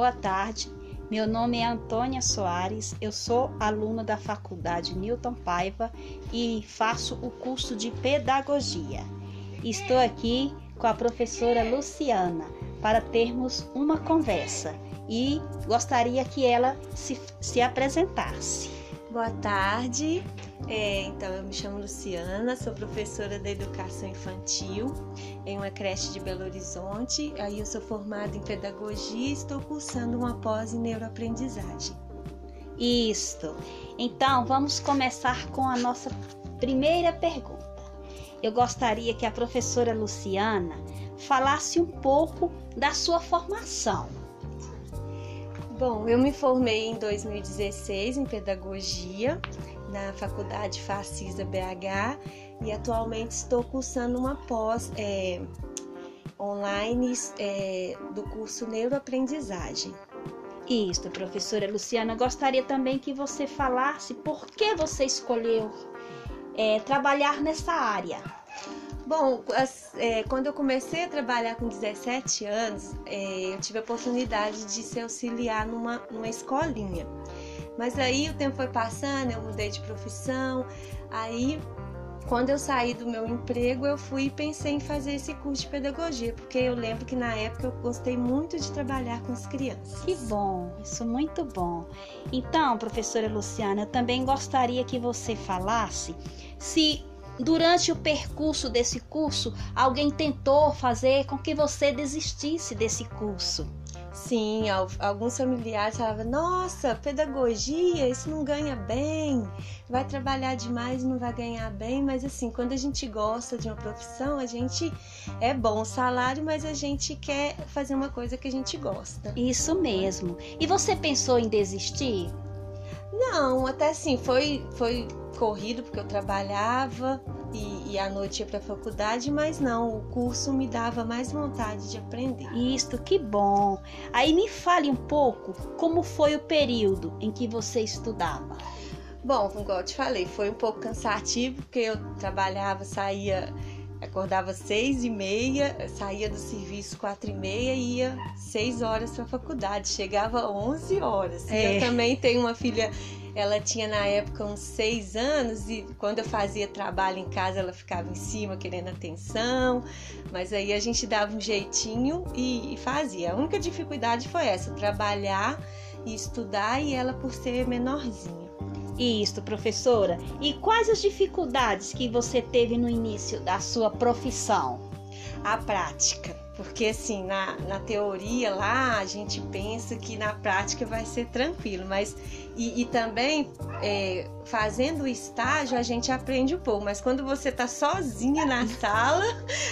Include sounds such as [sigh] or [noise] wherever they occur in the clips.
Boa tarde. Meu nome é Antônia Soares, eu sou aluna da Faculdade Newton Paiva e faço o curso de Pedagogia. Estou aqui com a professora Luciana para termos uma conversa e gostaria que ela se, se apresentasse. Boa tarde, é, então eu me chamo Luciana, sou professora da educação infantil em uma creche de Belo Horizonte. Aí eu sou formada em pedagogia e estou cursando uma pós em neuroaprendizagem. Isto. Então vamos começar com a nossa primeira pergunta. Eu gostaria que a professora Luciana falasse um pouco da sua formação. Bom, eu me formei em 2016 em pedagogia na Faculdade Facisa BH e atualmente estou cursando uma pós é, online é, do curso Neuroaprendizagem. Isso, professora Luciana, gostaria também que você falasse por que você escolheu é, trabalhar nessa área. Bom, as, é, quando eu comecei a trabalhar com 17 anos, é, eu tive a oportunidade de ser auxiliar numa, numa escolinha. Mas aí o tempo foi passando, eu mudei de profissão, aí quando eu saí do meu emprego, eu fui e pensei em fazer esse curso de pedagogia, porque eu lembro que na época eu gostei muito de trabalhar com as crianças. Que bom, isso muito bom. Então, professora Luciana, eu também gostaria que você falasse se durante o percurso desse curso, alguém tentou fazer com que você desistisse desse curso? Sim, alguns familiares falavam: Nossa, pedagogia, isso não ganha bem, vai trabalhar demais e não vai ganhar bem. Mas, assim, quando a gente gosta de uma profissão, a gente é bom o salário, mas a gente quer fazer uma coisa que a gente gosta. Isso mesmo. E você pensou em desistir? Não, até assim, foi, foi corrido porque eu trabalhava e, e à noite ia para a faculdade, mas não, o curso me dava mais vontade de aprender. Isto, que bom! Aí me fale um pouco como foi o período em que você estudava. Bom, como eu te falei, foi um pouco cansativo porque eu trabalhava, saía acordava seis e meia, saía do serviço quatro e meia e ia seis horas para a faculdade, chegava onze horas. É. Eu também tenho uma filha, ela tinha na época uns seis anos e quando eu fazia trabalho em casa ela ficava em cima querendo atenção, mas aí a gente dava um jeitinho e, e fazia. A única dificuldade foi essa, trabalhar e estudar e ela por ser menorzinha. Isso, professora. E quais as dificuldades que você teve no início da sua profissão? A prática. Porque assim, na, na teoria lá a gente pensa que na prática vai ser tranquilo, mas e, e também é, fazendo o estágio a gente aprende um pouco, mas quando você tá sozinha na [laughs] sala,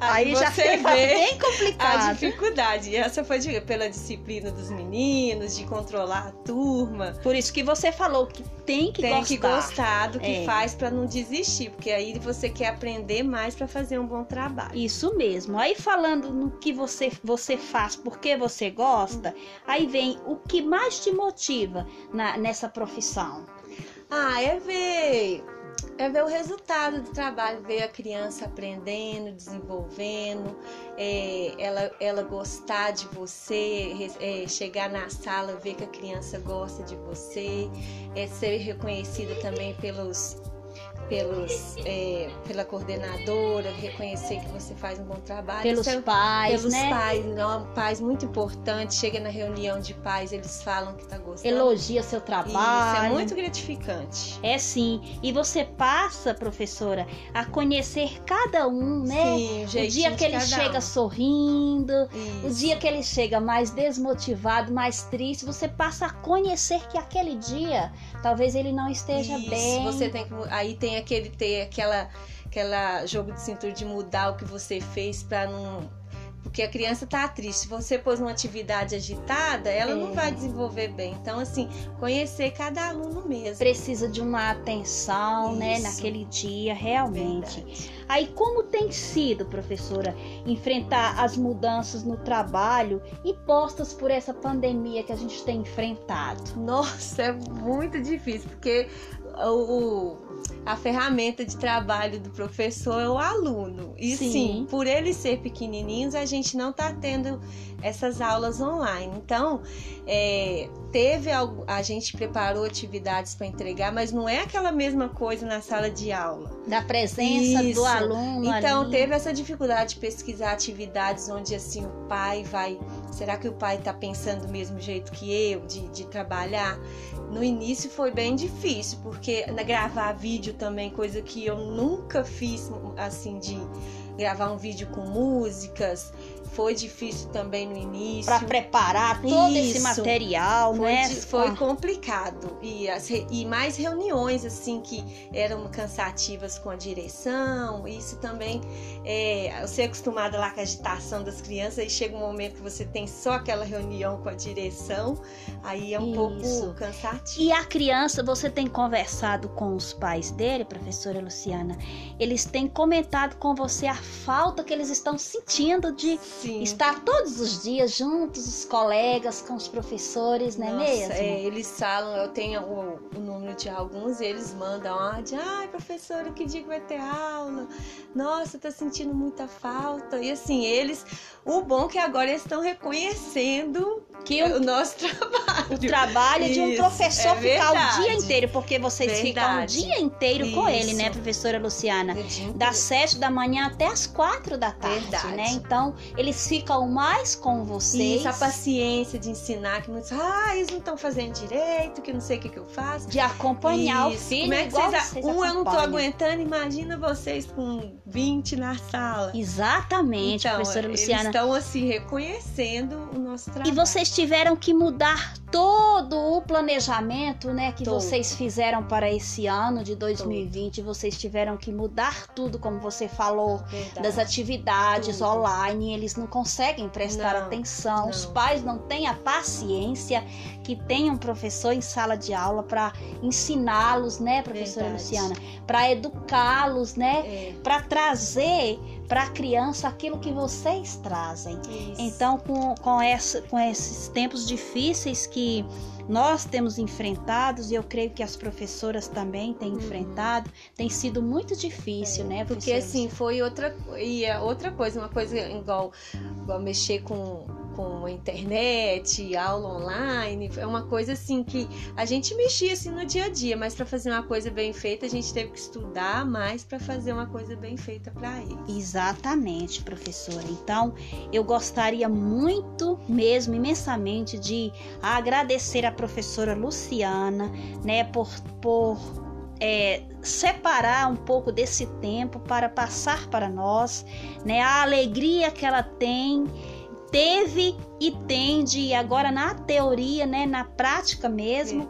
aí, aí já vê bem complicado. a dificuldade. E essa foi de, pela disciplina dos meninos, de controlar a turma. Por isso que você falou que tem que tem gostar. que gostar do que é. faz para não desistir, porque aí você quer aprender mais para fazer um bom trabalho. Isso mesmo. Aí falando no que você você faz porque você gosta, aí vem o que mais te motiva na, nessa profissão. Ah, é ver é ver o resultado do trabalho, ver a criança aprendendo, desenvolvendo, é, ela, ela gostar de você, é, chegar na sala, ver que a criança gosta de você, é, ser reconhecida também pelos pelos, é, pela coordenadora, reconhecer que você faz um bom trabalho. Pelos é, pais, pelos né? pais, não, pais muito importante. Chega na reunião de pais, eles falam que tá gostando. Elogia seu trabalho. Isso é muito gratificante. É sim. E você passa, professora, a conhecer cada um, né? Sim, o, o dia que ele chega um. sorrindo, Isso. o dia que ele chega mais desmotivado, mais triste, você passa a conhecer que aquele dia talvez ele não esteja Isso, bem. Você tem que aí tem aquele ter aquela aquela jogo de cintura de mudar o que você fez para não porque a criança tá triste. Se você pôs uma atividade agitada, ela é. não vai desenvolver bem. Então, assim, conhecer cada aluno mesmo. Precisa de uma atenção, né, Isso. né, naquele dia, realmente. Verdade. Aí, como tem sido, professora, enfrentar as mudanças no trabalho impostas por essa pandemia que a gente tem enfrentado? Nossa, é muito difícil, porque o a ferramenta de trabalho do professor é o aluno. E sim, Sim. por eles ser pequenininhos, a gente não está tendo essas aulas online. Então, é, teve algo, a gente preparou atividades para entregar, mas não é aquela mesma coisa na sala de aula. Da presença Isso. do aluno Então, ali. teve essa dificuldade de pesquisar atividades onde assim o pai vai. Será que o pai está pensando do mesmo jeito que eu, de, de trabalhar? No início foi bem difícil, porque na- gravar vídeo também, coisa que eu nunca fiz, assim, de gravar um vídeo com músicas, foi difícil também no início. Para preparar todo esse Isso. material, Foi, né? foi Ah, complicado. E, as e mais reuniões, assim, que eram cansativas com a direção. Isso também. É, você é acostumada lá com a agitação das crianças, e chega um momento que você tem só aquela reunião com a direção, aí é um Isso. pouco cansativo. E a criança, você tem conversado com os pais dele, professora Luciana? Eles têm comentado com você a falta que eles estão sentindo de Sim. Estar todos os dias juntos, os colegas, com os professores, não é Nossa, mesmo? é, eles falam, eu tenho o, o número de alguns, eles mandam áudio, ai professora, que dia que vai ter aula? Nossa, tá sentindo muita falta. E assim, eles, o bom é que agora eles estão reconhecendo Que o o, nosso [laughs] trabalho. o trabalho de um Isso, professor é ficar o verdade. dia inteiro, porque vocês ficam o Verdade. dia inteiro com ele, né, Isso. professora Luciana? Dia Das sete da manhã até as quatro da tarde, Verdade. né? Então, eles ficam mais com vocês. Isso, a paciência de ensinar, que muitos, ah, eles não estão fazendo direito, que não sei o que, que eu faço. de acompanhar Isso. o filho Como é que vocês, vocês um eu não tô acompanham. aguentando, imagina vocês com 20 na sala. Exatamente, então, professora Luciana. Estão assim reconhecendo o nosso trabalho. E vocês tiveram que mudar todo o planejamento, né, que Todo. vocês fizeram para esse ano de 2020. Vocês tiveram que mudar tudo, como você falou, Verdade. das atividades Tudo. online. Eles não conseguem prestar Não, atenção. Os não. pais não têm a paciência que tem um professor em sala de aula para ensiná-los, né, professora Verdade. Luciana, para educá-los, né, É, para trazer para a criança aquilo que vocês trazem. isso. Então, com, com, essa, com esses tempos difíceis que nós temos enfrentados, e eu creio que as professoras também têm Uhum. enfrentado, tem sido muito difícil, né? Porque assim, foi outra, e é outra coisa, uma coisa igual, igual mexer com, com a internet, aula online, é uma coisa assim que a gente mexia assim no dia a dia, mas para fazer uma coisa bem feita, a gente teve que estudar mais para fazer uma coisa bem feita para eles. Exatamente, professora. Então, eu gostaria muito, mesmo imensamente, de agradecer a professora Luciana, né, por, por é, separar um pouco desse tempo para passar para nós, né, a alegria que ela tem, teve e tem de agora na teoria, né, na prática mesmo,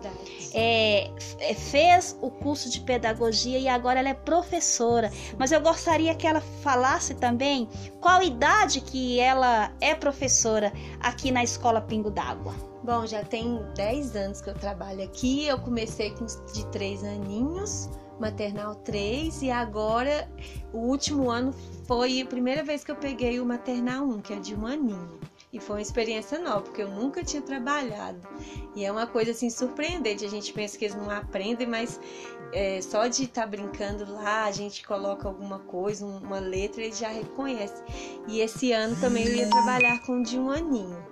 é, f- fez o curso de pedagogia e agora ela é professora. Mas eu gostaria que ela falasse também qual idade que ela é professora aqui na Escola Pingo d'Água. Bom, já tem 10 anos que eu trabalho aqui. Eu comecei com de 3 aninhos, maternal 3, e agora o último ano foi a primeira vez que eu peguei o maternal 1, que é de um aninho. E foi uma experiência nova, porque eu nunca tinha trabalhado. E é uma coisa assim surpreendente. A gente pensa que eles não aprendem, mas é, só de estar brincando lá, a gente coloca alguma coisa, um- uma letra, eles já reconhecem. E esse ano também eu ia trabalhar com de um aninho.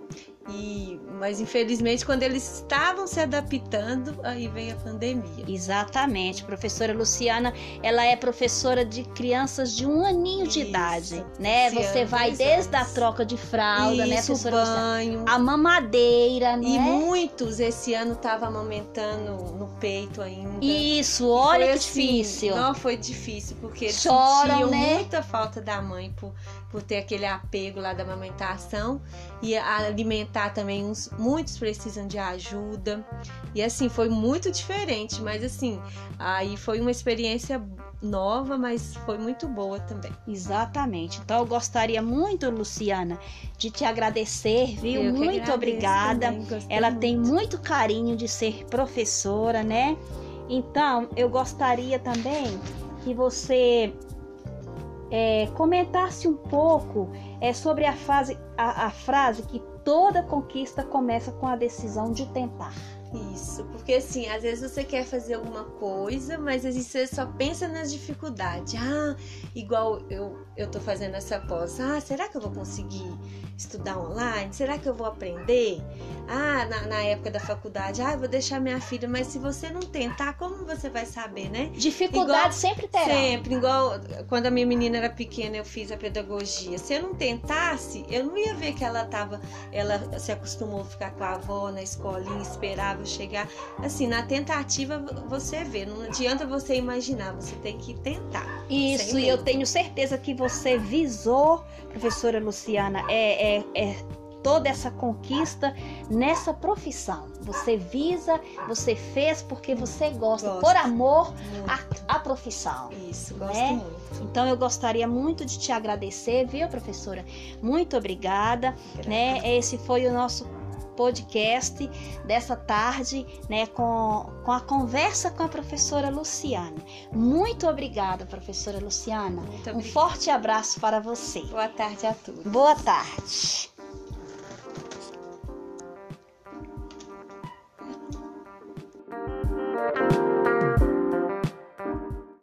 E, mas infelizmente, quando eles estavam se adaptando, aí veio a pandemia. Exatamente, professora Luciana, ela é professora de crianças de um aninho de Isso. idade, né? Esse Você vai desde a anos. troca de fralda, né, Isso, professora Luciana? banho. A mamadeira, né? E muitos esse ano estavam amamentando no peito ainda. Isso, olha que assim, difícil. Não, foi difícil, porque eles Choram, sentiam né? muita falta da mãe por, por ter aquele apego lá da amamentação. E alimentar também, uns, muitos precisam de ajuda. E assim, foi muito diferente, mas assim, aí foi uma experiência nova, mas foi muito boa também. Exatamente. Então eu gostaria muito, Luciana, de te agradecer, viu? Eu muito obrigada. também, Ela muito. tem muito carinho de ser professora, né? Então, eu gostaria também que você é, comentasse um pouco é, sobre a, fase, a, a frase que toda conquista começa com a decisão de tentar. Isso, porque assim, às vezes você quer fazer alguma coisa, mas às vezes você só pensa nas dificuldades. Ah, igual eu, eu tô fazendo essa pós. Ah, será que eu vou conseguir estudar online? Será que eu vou aprender? Ah, na, na época da faculdade, ah, eu vou deixar minha filha, mas se você não tentar, como você vai saber, né? Dificuldade sempre terá. Sempre, igual quando a minha menina era pequena, eu fiz a pedagogia. Se eu não tentasse, eu não ia ver que ela tava, ela se acostumou a ficar com a avó na escolinha, esperava chegar. Assim, na tentativa você vê, não adianta você imaginar, você tem que tentar. Isso, e eu tenho certeza que você visou, professora Luciana, é, é, é toda essa conquista nessa profissão. Você visa, você fez porque você gosta, gosto. por amor à, profissão. Isso, gosto né? muito. Então eu gostaria muito de te agradecer, viu, professora? Muito obrigada, né? Esse foi o nosso podcast dessa tarde, né, com, com a conversa com a professora Luciana. Muito obrigada, professora Luciana. Muito um forte abraço para você. Boa tarde a todos. Boa tarde.